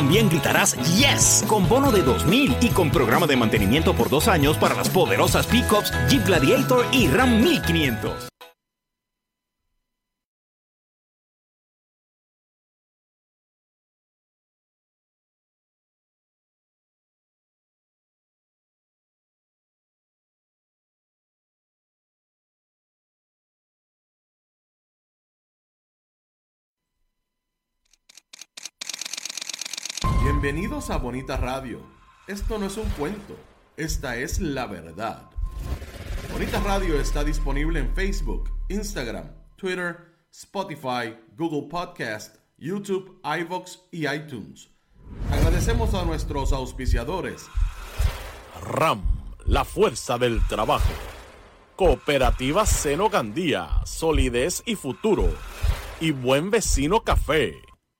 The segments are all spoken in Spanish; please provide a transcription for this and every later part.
también gritarás Yes con bono de 2000 y con programa de mantenimiento por dos años para las poderosas pickups Jeep Gladiator y Ram 1500. Bienvenidos a Bonita Radio. Esto no es un cuento, esta es la verdad. Bonita Radio está disponible en Facebook, Instagram, Twitter, Spotify, Google Podcast, YouTube, iVoox y iTunes. Agradecemos a nuestros auspiciadores. RAM, la fuerza del trabajo. Cooperativa Seno Gandía, solidez y futuro. Y Buen Vecino Café.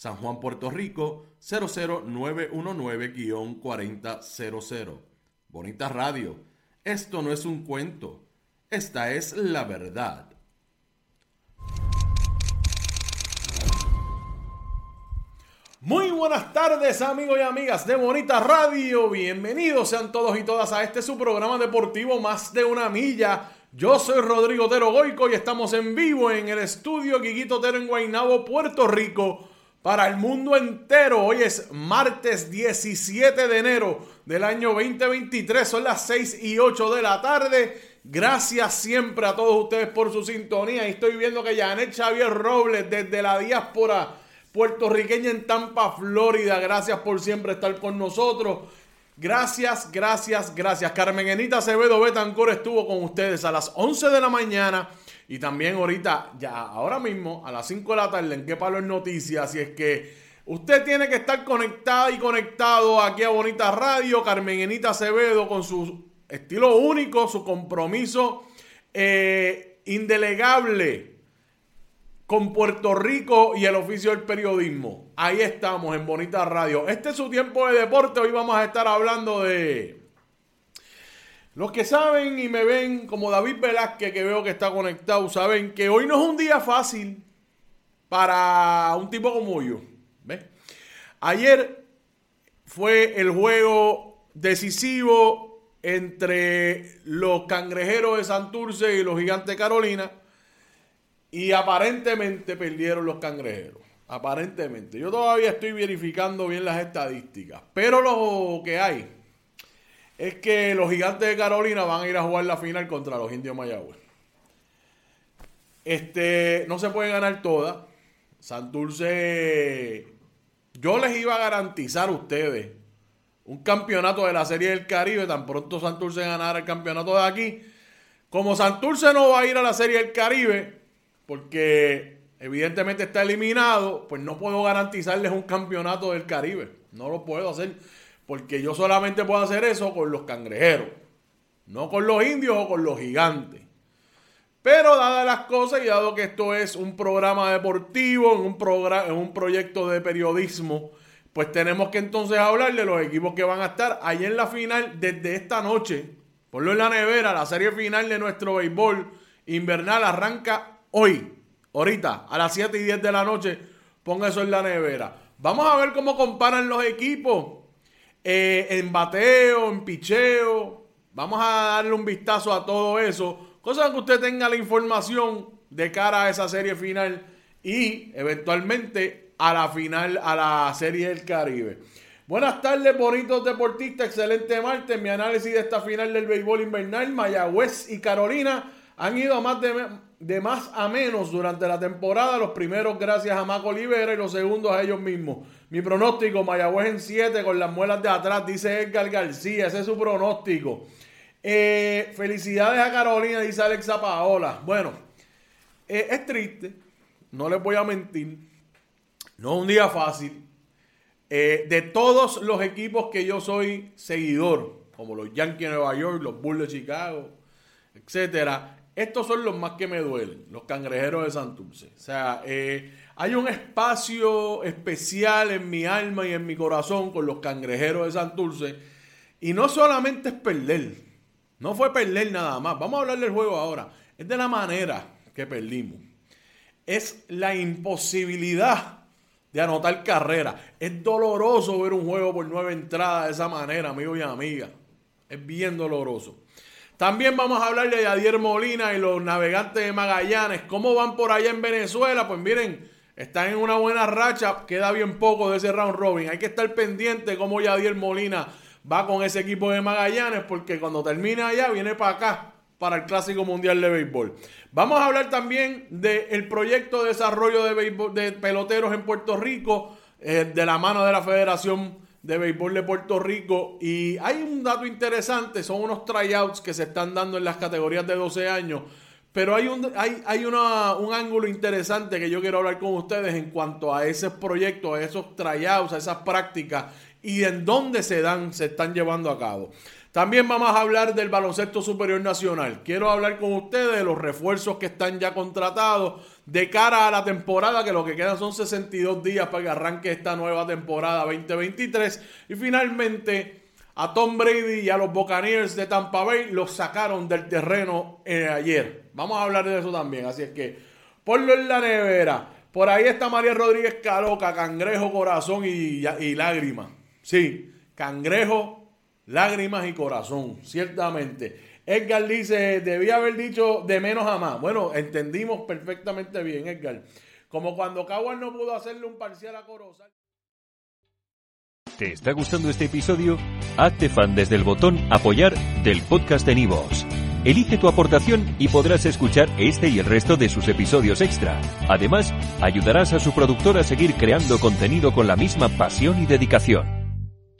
San Juan, Puerto Rico 00919-4000. Bonita Radio, esto no es un cuento, esta es la verdad. Muy buenas tardes amigos y amigas de Bonita Radio, bienvenidos sean todos y todas a este su programa deportivo Más de una Milla. Yo soy Rodrigo Otero Goico y estamos en vivo en el estudio Quiquito Otero en Guaynabo, Puerto Rico, para el mundo entero. Hoy es martes 17 de enero del año 2023, son las 6 y 8 de la tarde. Gracias siempre a todos ustedes por su sintonía. Y estoy viendo que Janet Xavier Robles desde la diáspora puertorriqueña en Tampa, Florida. Gracias por siempre estar con nosotros. Gracias, gracias, gracias. Carmen Enita Acevedo Betancor estuvo con ustedes a las 11 de la mañana y también ahorita, ya ahora mismo, a las 5 de la tarde en Qué Palo en Noticias. Así es que usted tiene que estar conectada y conectado aquí a Bonita Radio. Carmen Enita Acevedo con su estilo único, su compromiso eh, indelegable con Puerto Rico y el oficio del periodismo. Ahí estamos en Bonita Radio. Este es su tiempo de deporte. Hoy vamos a estar hablando de los que saben y me ven como David Velázquez, que veo que está conectado, saben que hoy no es un día fácil para un tipo como yo. ¿Ves? Ayer fue el juego decisivo entre los cangrejeros de Santurce y los gigantes Carolina. Y aparentemente perdieron los cangrejeros. Aparentemente. Yo todavía estoy verificando bien las estadísticas. Pero lo que hay es que los gigantes de Carolina van a ir a jugar la final contra los indios Mayagüez. Este, no se puede ganar todas. Santurce, yo les iba a garantizar a ustedes un campeonato de la Serie del Caribe. Tan pronto Santurce ganara el campeonato de aquí. Como Santurce no va a ir a la Serie del Caribe, porque evidentemente está eliminado, pues no puedo garantizarles un campeonato del Caribe. No lo puedo hacer porque yo solamente puedo hacer eso con los cangrejeros, no con los indios o con los gigantes. Pero dadas las cosas y dado que esto es un programa deportivo, un, un proyecto de periodismo, pues tenemos que entonces hablar de los equipos que van a estar ahí en la final desde esta noche. Ponlo en la nevera, la serie final de nuestro béisbol invernal arranca hoy, ahorita, a las 7 y 10 de la noche. Ponga eso en la nevera. Vamos a ver cómo comparan los equipos eh, en bateo, en picheo. Vamos a darle un vistazo a todo eso Cosa que usted tenga la información de cara a esa serie final y eventualmente a la final, a la serie del Caribe. Buenas tardes, bonitos deportistas. Excelente martes. Mi análisis de esta final del béisbol invernal, Mayagüez y Carolina han ido a más de, de, más a menos durante la temporada. Los primeros gracias a Maco Olivera y los segundos a ellos mismos. Mi pronóstico, Mayagüez en 7 con las muelas de atrás, dice Edgar García. Ese es su pronóstico. Eh, felicidades a Carolina, dice Alexa Paola. Bueno, eh, es triste, no les voy a mentir. No es un día fácil. Eh, de todos los equipos que yo soy seguidor, como los Yankees de Nueva York, los Bulls de Chicago, etcétera, estos son los más que me duelen, los cangrejeros de Santurce. O sea, hay un espacio especial en mi alma y en mi corazón con los cangrejeros de Santurce. Y no solamente es perder, no fue perder nada más. Vamos a hablar del juego ahora. Es de la manera que perdimos. Es la imposibilidad de anotar carrera. Es doloroso ver un juego por nueve entradas de esa manera, amigos y amigas. Es bien doloroso. También vamos a hablar de Yadier Molina y los navegantes de Magallanes. ¿Cómo van por allá en Venezuela? Pues miren, están en una buena racha. Queda bien poco de ese round robin. Hay que estar pendiente cómo Yadier Molina va con ese equipo de Magallanes porque cuando termine allá viene para acá para el Clásico Mundial de Béisbol. Vamos a hablar también del proyecto de desarrollo de, de peloteros en Puerto Rico, eh, de la mano de la Federación de Béisbol de Puerto Rico. Y hay un dato interesante, son unos tryouts que se están dando en las categorías de 12 años. Pero hay, un, hay, hay una, un ángulo interesante que yo quiero hablar con ustedes en cuanto a ese proyecto, a esos tryouts, a esas prácticas y en dónde se dan, se están llevando a cabo. También vamos a hablar del baloncesto superior nacional. Quiero hablar con ustedes de los refuerzos que están ya contratados de cara a la temporada, que lo que quedan son 62 días para que arranque esta nueva temporada 2023. Y finalmente a Tom Brady y a los Buccaneers de Tampa Bay los sacaron del terreno eh, ayer. Vamos a hablar de eso también, así es que ponlo en la nevera. Por ahí está María Rodríguez Caloca, Cangrejo, Corazón y, y Lágrima. Sí, cangrejo, lágrimas y corazón, ciertamente. Edgar dice, debía haber dicho de menos a más. Bueno, entendimos perfectamente bien, Edgar. Como cuando Caguas no pudo hacerle un parcial a Corozal. ¿Te está gustando este episodio? Hazte fan desde el botón apoyar del podcast de Nivos. Elige tu aportación y podrás escuchar este y el resto de sus episodios extra. Además, ayudarás a su productor a seguir creando contenido con la misma pasión y dedicación.